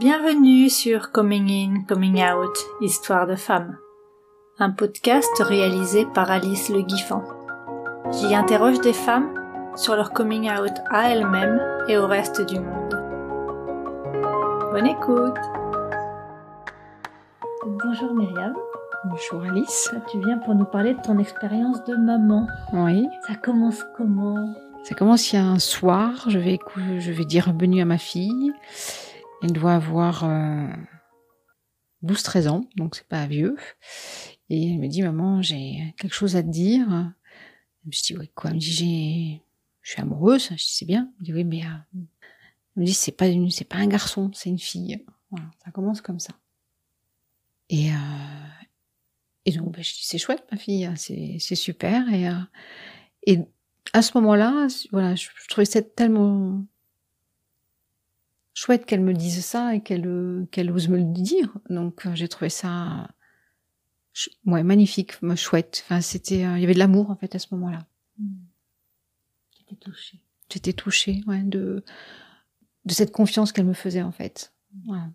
Bienvenue sur Coming In, Coming Out, Histoire de femmes, un podcast réalisé par Alice Le Guiffant. J'y interroge des femmes sur leur coming out à elles-mêmes et au reste du monde. Bonne écoute Bonjour Myriam. Bonjour Alice. Tu viens pour nous parler de ton expérience de maman. Oui. Ça commence comment? Ça commence il y a un soir, je vais, je vais dire bienvenue à ma fille. Elle doit avoir 12-13 ans, donc c'est pas vieux. Et elle me dit, maman, j'ai quelque chose à te dire. Je dis, ouais, quoi? Elle me dit, j'ai, je suis amoureuse. Je dis, c'est bien. Elle me dit, oui, mais, euh... elle me dit, c'est pas une, c'est pas un garçon, c'est une fille. Voilà, ça commence comme ça. Et, euh... et donc, bah, je dis, c'est chouette, ma fille, c'est, c'est super. Et, euh... et à ce moment-là, voilà, je, je trouvais ça tellement chouette qu'elle me dise ça et qu'elle qu'elle ose me le dire. Donc j'ai trouvé ça ouais magnifique, chouette. Enfin c'était il y avait de l'amour en fait à ce moment-là. J'étais touchée. J'étais touchée ouais de de cette confiance qu'elle me faisait en fait. Voilà.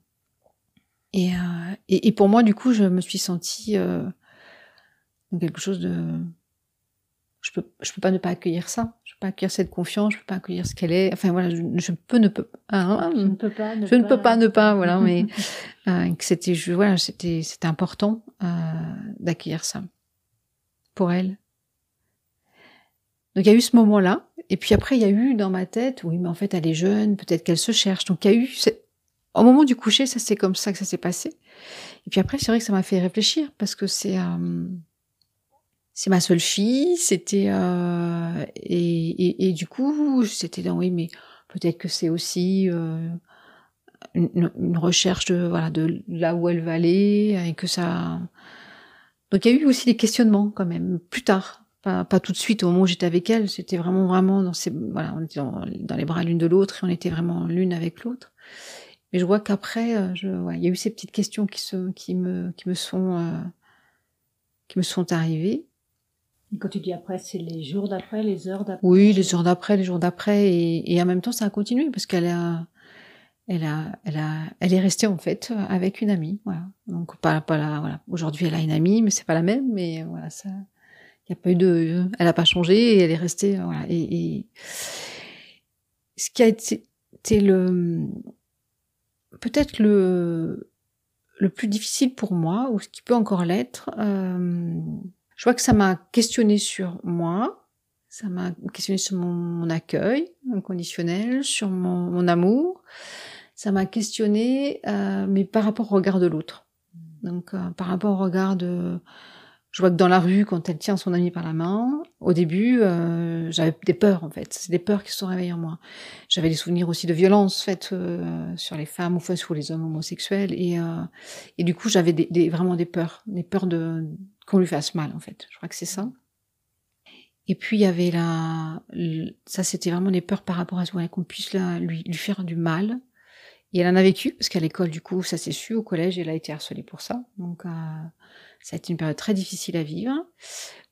Et, euh, et, et pour moi du coup je me suis sentie euh, quelque chose de je peux je peux pas ne pas accueillir ça. Je peux pas accueillir cette confiance je peux pas accueillir ce qu'elle est. Enfin voilà je, je peux ne peux hein, je ne peux pas ne je pas. ne peux pas ne pas voilà mais euh, que c'était voilà c'était c'était important euh, d'accueillir ça. Pour elle. Donc il y a eu ce moment là et puis après il y a eu dans ma tête oui mais en fait elle est jeune peut-être qu'elle se cherche. Donc il y a eu au moment du coucher ça c'est comme ça que ça s'est passé. Et puis après c'est vrai que ça m'a fait réfléchir parce que c'est euh, c'est ma seule fille, c'était euh, et, et, et, du coup c'était dans oui mais peut-être que c'est aussi euh, une, une, recherche de voilà de là où elle va aller et que ça donc il y a eu aussi des questionnements quand même plus tard pas, pas tout de suite au moment où j'étais avec elle c'était vraiment vraiment dans ces voilà on était dans, dans les bras l'une de l'autre et on était vraiment l'une avec l'autre. Mais je vois qu'après je ouais, il y a eu ces petites questions qui se qui me qui me sont euh, qui me sont arrivées quand tu dis après, c'est les jours d'après, les heures d'après? Oui, les heures d'après, les jours d'après. Et, et, en même temps, ça a continué parce qu'elle a, elle a, elle a, elle est restée en fait avec une amie. Voilà. Donc pas, pas voilà. Aujourd'hui, elle a une amie, mais c'est pas la même. Mais voilà, ça, y a pas eu de, elle a pas changé et elle est restée. Voilà. Et, et ce qui a été, été le, peut-être le, le plus difficile pour moi, ou ce qui peut encore l'être. Euh, je vois que ça m'a questionné sur moi, ça m'a questionné sur mon, mon, accueil inconditionnel, sur mon, mon amour, ça m'a questionné, euh, mais par rapport au regard de l'autre. Donc, euh, par rapport au regard de... Je vois que dans la rue, quand elle tient son ami par la main, au début, euh, j'avais des peurs en fait. C'est des peurs qui se sont réveillées en moi. J'avais des souvenirs aussi de violences faites euh, sur les femmes ou enfin, sur les hommes homosexuels, et, euh, et du coup, j'avais des, des, vraiment des peurs, des peurs de qu'on lui fasse mal en fait. Je crois que c'est ça. Et puis il y avait la, ça c'était vraiment des peurs par rapport à ce qu'on puisse la, lui, lui faire du mal. Et elle en a vécu parce qu'à l'école du coup ça s'est su au collège elle a été harcelée pour ça. Donc euh, ça a été une période très difficile à vivre.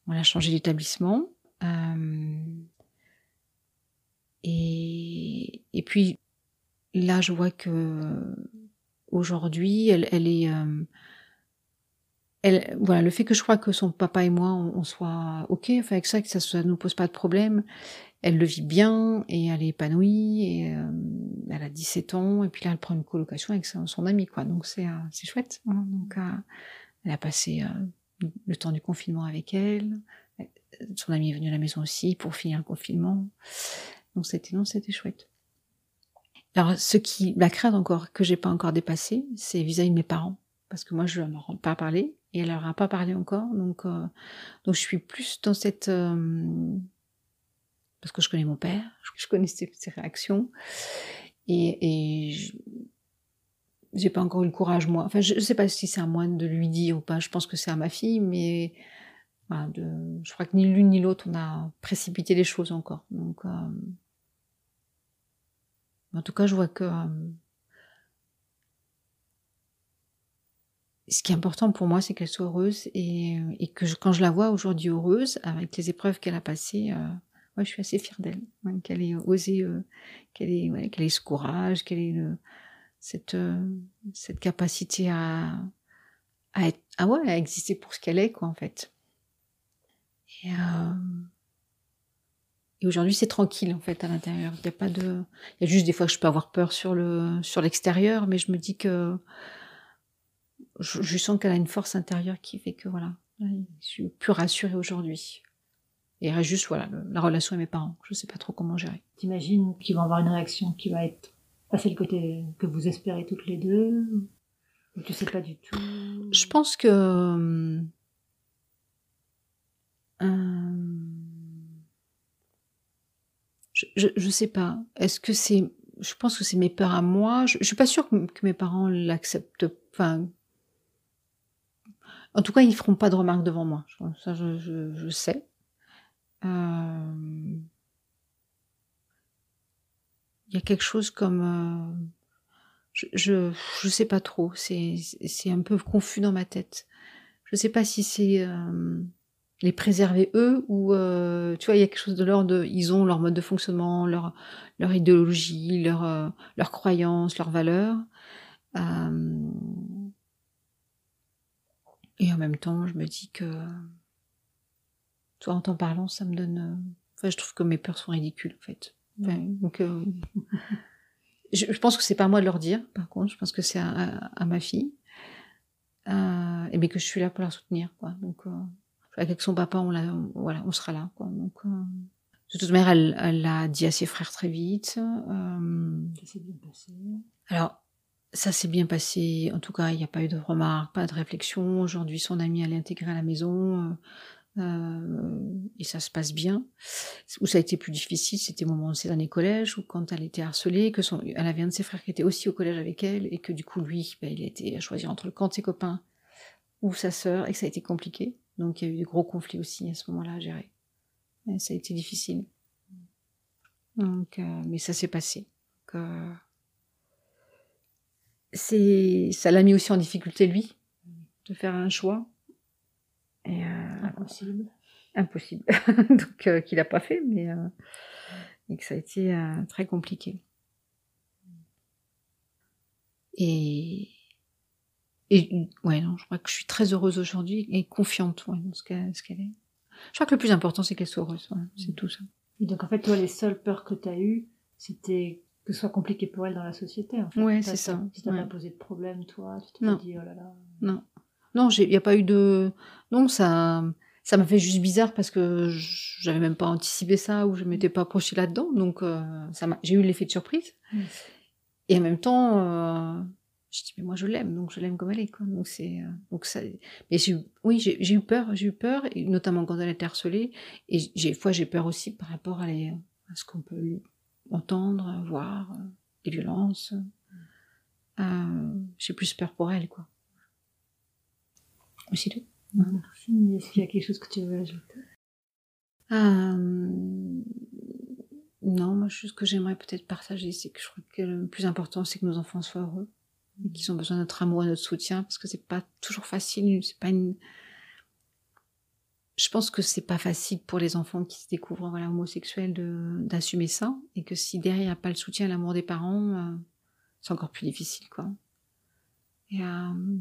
On a changé d'établissement. Euh, et, et puis là je vois que aujourd'hui elle, elle est euh, elle, voilà, le fait que je crois que son papa et moi, on, soit ok avec ça, que ça, ça nous pose pas de problème, elle le vit bien et elle est épanouie et euh, elle a 17 ans et puis là elle prend une colocation avec son, ami quoi, donc c'est euh, c'est chouette. Hein. Donc euh, elle a passé euh, le temps du confinement avec elle, son ami est venu à la maison aussi pour finir le confinement, donc c'était non c'était chouette. Alors ce qui la crainte encore que j'ai pas encore dépassé, c'est vis-à-vis de mes parents parce que moi je leur ai pas parlé et elle leur a pas parlé encore donc donc je suis plus dans cette parce que je connais mon père je connais ses, réactions. Et, et j'ai pas encore eu le courage moi. Enfin je, je sais pas si c'est à moi de lui dire ou pas. Je pense que c'est à ma fille mais de, je crois que ni l'une ni l'autre on a précipité les choses encore. Donc euh, en tout cas je vois que euh, ce qui est important pour moi, c'est qu'elle soit heureuse et, que je, quand je la vois aujourd'hui heureuse, avec les épreuves qu'elle a passées, euh, ouais, je suis assez fière d'elle, qu'elle ait osé, euh, qu'elle ait, qu'elle ait ce courage, qu'elle ait le, cette, cette capacité à, à, ah à exister pour ce qu'elle est, quoi, en fait. Et, et aujourd'hui, c'est tranquille, en fait, à l'intérieur. Il y a pas de, il y a juste des fois que je peux avoir peur sur le, sur l'extérieur, mais je me dis que je, je sens qu'elle a une force intérieure qui fait que, voilà, je suis plus rassurée aujourd'hui. Et il reste juste, voilà, la relation avec mes parents. Je sais pas trop comment gérer. T'imagines qu'ils vont avoir une réaction qui va être passer le côté que vous espérez toutes les deux Ou tu sais pas du tout? Je pense que. Euh, je, je, je, sais pas. Est-ce que c'est. Je pense que c'est mes peurs à moi. Je, je suis pas sûre que, que mes parents l'acceptent. Enfin. En tout cas, ils feront pas de remarques devant moi. Ça, je, je, je sais. Euh, il y a quelque chose comme euh, je, je, sais pas trop. C'est c'est un peu confus dans ma tête. Je sais pas si c'est euh, les préserver eux ou euh, tu vois il y a quelque chose de l'ordre ils ont leur mode de fonctionnement leur leur idéologie leur euh, leurs croyances leurs valeurs euh, et en même temps je me dis que toi en t'en parlant ça me donne euh, enfin je trouve que mes peurs sont ridicules en fait. Enfin, donc euh, je, je, pense que c'est pas à moi de leur dire par contre. Je pense que c'est à, à, à, ma fille. Euh, et mais que je suis là pour la soutenir quoi. Donc euh, avec son papa on la voilà on sera là quoi. Donc de toute manière elle l'a dit à ses frères très vite. Ça s'est bien passé. alors ça s'est bien passé. En tout cas, il n'y a pas eu de remarques, pas de réflexion. Aujourd'hui, son ami elle est intégrée à la maison. Euh, et ça se passe bien. Où ça a été plus difficile, c'était au moment de ses années collège, ou quand elle était harcelée, que son, elle avait un de ses frères qui était aussi au collège avec elle, et que du coup, lui, ben, il a été à choisir entre le camp de ses copains ou sa sœur, et que ça a été compliqué. Donc il y a eu des gros conflits aussi à ce moment-là à gérer. Ça a été difficile. Donc, euh, mais ça s'est passé. Donc, euh, c'est, ça l'a mis aussi en difficulté lui de faire un choix. Et euh, impossible. Impossible. Donc euh, qu'il a pas fait, mais euh, et que ça a été très compliqué. Et et ouais non, je crois que je suis très heureuse aujourd'hui et confiante ouais, dans ce qu'elle qu'elle est. Je crois que le plus important c'est qu'elle soit heureuse. Voilà, c'est tout ça. Et donc en fait toi les seules peurs que tu as eues c'était que ce soit compliqué pour elle dans la société. En fait. Ouais, c'est ça. Tu t'as ouais. pas posé de problème, toi. Tu t'es dit, oh là là. Non, non, il n'y a pas eu de. Non, ça, ça m'a fait juste bizarre parce que j'avais même pas anticipé ça ou je m'étais pas approchée là-dedans. Donc, euh, ça m'a. J'ai eu l'effet de surprise. Mm. Et en même temps, euh, je dis mais moi je l'aime, donc je l'aime comme elle est. Quoi. Donc c'est, euh, donc ça. Mais j'ai, eu- oui, j'ai eu peur, j'ai eu peur, et notamment quand elle était harcelée. Et j'ai, des fois, j'ai peur aussi par rapport à, les, à ce qu'on peut entendre, voir, euh, des violences. Euh, j'ai plus peur pour elle, quoi. Tout. Merci. Est-ce qu'il y a quelque chose que tu veux ajouter Euh, non, moi, ce que j'aimerais peut-être partager, c'est que je crois que le plus important, c'est que nos enfants soient heureux, et qu'ils ont besoin de notre amour et de notre soutien, parce que c'est pas toujours facile, c'est pas une. Je pense que c'est pas facile pour les enfants qui se découvrent voilà homosexuels d'assumer ça, et que si derrière il n'y a pas le soutien et l'amour des parents, euh, c'est encore plus difficile, quoi. Et, euh,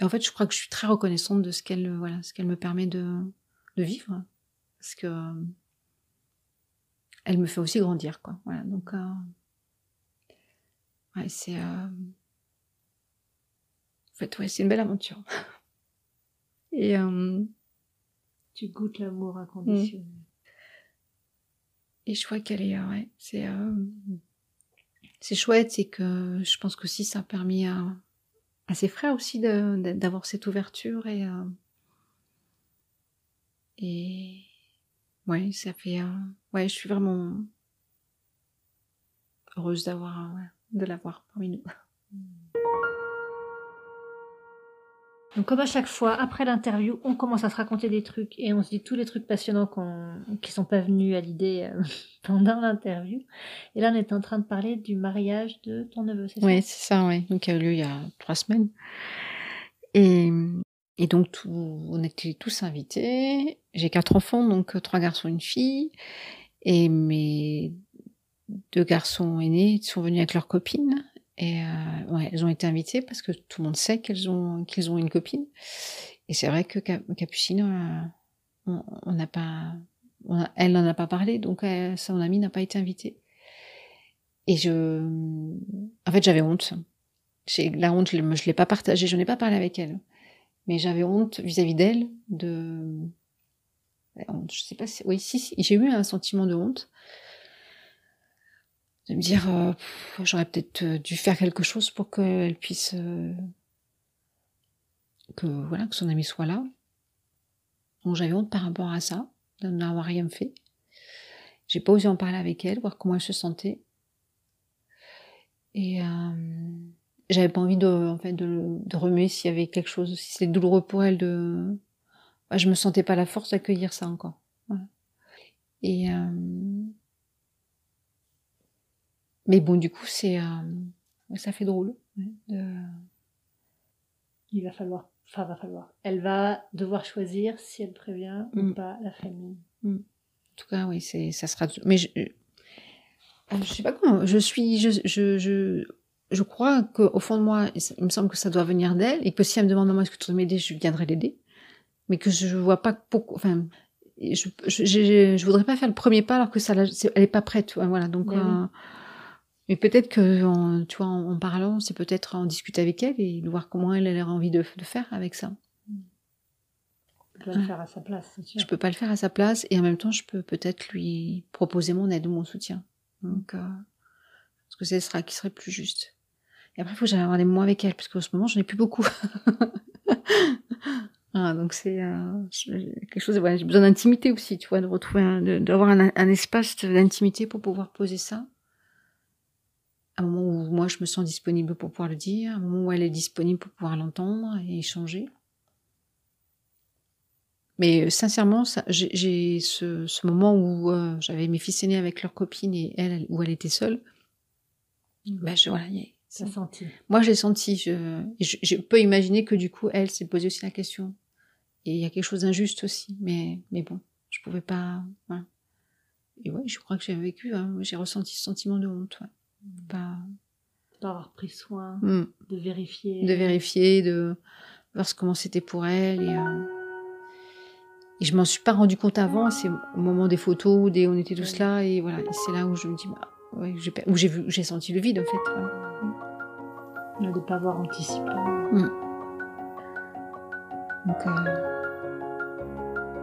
et en fait, je crois que je suis très reconnaissante de ce qu'elle, voilà, ce qu'elle me permet de de vivre. Parce que euh, elle me fait aussi grandir quoi. Voilà donc euh, ouais c'est euh, en fait ouais c'est une belle aventure. Et euh, Tu goûtes l'amour inconditionnel. et je crois qu'elle est euh, ouais c'est euh, c'est chouette c'est que je pense que aussi ça a permis à à ses frères aussi d'avoir cette ouverture et euh, et ouais ça fait euh, ouais je suis vraiment heureuse d'avoir euh, de l'avoir parmi nous Donc comme à chaque fois, après l'interview, on commence à se raconter des trucs et on se dit tous les trucs passionnants qu'on, qui sont pas venus à l'idée euh, pendant l'interview. Et là, on est en train de parler du mariage de ton neveu, c'est ça? Oui, c'est ça, oui. Donc, il a eu lieu il y a trois semaines. Et, donc, on était tous invités. J'ai quatre enfants, donc euh, trois garçons et une fille. Et mes deux garçons aînés sont venus avec leurs copines. Et euh, elles ont été invitées parce que tout le monde sait qu'elles ont qu'ils ont une copine. Et c'est vrai que Capucine, euh, on n'a pas, elle n'en a pas parlé, donc euh, son amie n'a pas été invitée. Et je, en fait, j'avais honte. La honte, je ne l'ai pas partagée, je n'ai pas parlé avec elle. Mais j'avais honte vis-à-vis d'elle de, je sais pas si, oui, si, si j'ai eu un sentiment de honte de me dire euh, j'aurais peut-être euh, dû faire quelque chose pour qu'elle puisse euh, que voilà que son ami soit là. Donc j'avais honte par rapport à ça, de n'avoir rien fait. J'ai pas osé en parler avec elle, voir comment elle se sentait. Et j'avais pas envie de, en fait, de, de remuer s'il y avait quelque chose, si c'était douloureux pour elle de. Bah, je me sentais pas la force d'accueillir ça encore. Voilà. Et mais bon, du coup, c'est, euh, ça fait drôle. Il va falloir, enfin, va falloir. Elle va devoir choisir si elle prévient ou mm. pas la famille. Mm. En tout cas, oui, c'est, ça sera. Mais je, euh, je sais pas comment. Je suis, je, je, je, je crois qu'au fond de moi, il me semble que ça doit venir d'elle et que si elle me demande moi est-ce que tu veux m'aider, je viendrai l'aider. Mais que je vois pas pourquoi. Enfin, je, je, je, voudrais pas faire le premier pas alors que ça, elle est pas prête. Voilà, donc. Euh, mais peut-être que, tu vois, en, parlant, c'est peut-être en discuter avec elle et de voir comment elle, a envie de, faire avec ça. Je peux pas le faire à sa place, c'est sûr. Je peux pas le faire à sa place et en même temps, je peux peut-être lui proposer mon aide ou mon soutien. Donc, euh, parce que ce sera qui serait plus juste. Et après, il faut que j'aille avoir des mots avec elle, parce qu'en ce moment, j'en ai plus beaucoup. ah, donc c'est euh, quelque chose. Voilà, j'ai besoin d'intimité aussi, tu vois, de retrouver, d'avoir un, un espace d'intimité pour pouvoir poser ça un moment où moi je me sens disponible pour pouvoir le dire, un moment où elle est disponible pour pouvoir l'entendre et échanger. Mais euh, sincèrement, j'ai ce, moment où euh, j'avais mes fils aînés avec leur copine et elle, où elle était seule. Ben je, voilà, ça senti. Moi, j'ai senti. Je, je, peux imaginer que du coup, elle s'est posée aussi la question. Et il y a quelque chose d'injuste aussi. Mais, mais bon, je pouvais pas. Et ouais, je crois que j'ai vécu. Hein, j'ai ressenti ce sentiment de honte. Pas... Pas avoir pris soin, hmm. de vérifier. De vérifier, de voir comment c'était pour elle. Et, euh... et je m'en suis pas rendu compte avant. C'est au moment des photos où des... on était tous là. Et voilà, c'est là où je me dis, bah, ouais, où j'ai vu, j'ai senti le vide en fait. De ne pas avoir anticipé. Hmm. Donc, euh...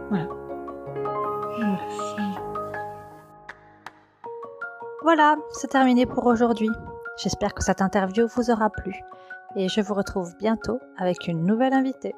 voilà. Merci. Voilà, c'est terminé pour aujourd'hui. J'espère que cette interview vous aura plu et je vous retrouve bientôt avec une nouvelle invitée.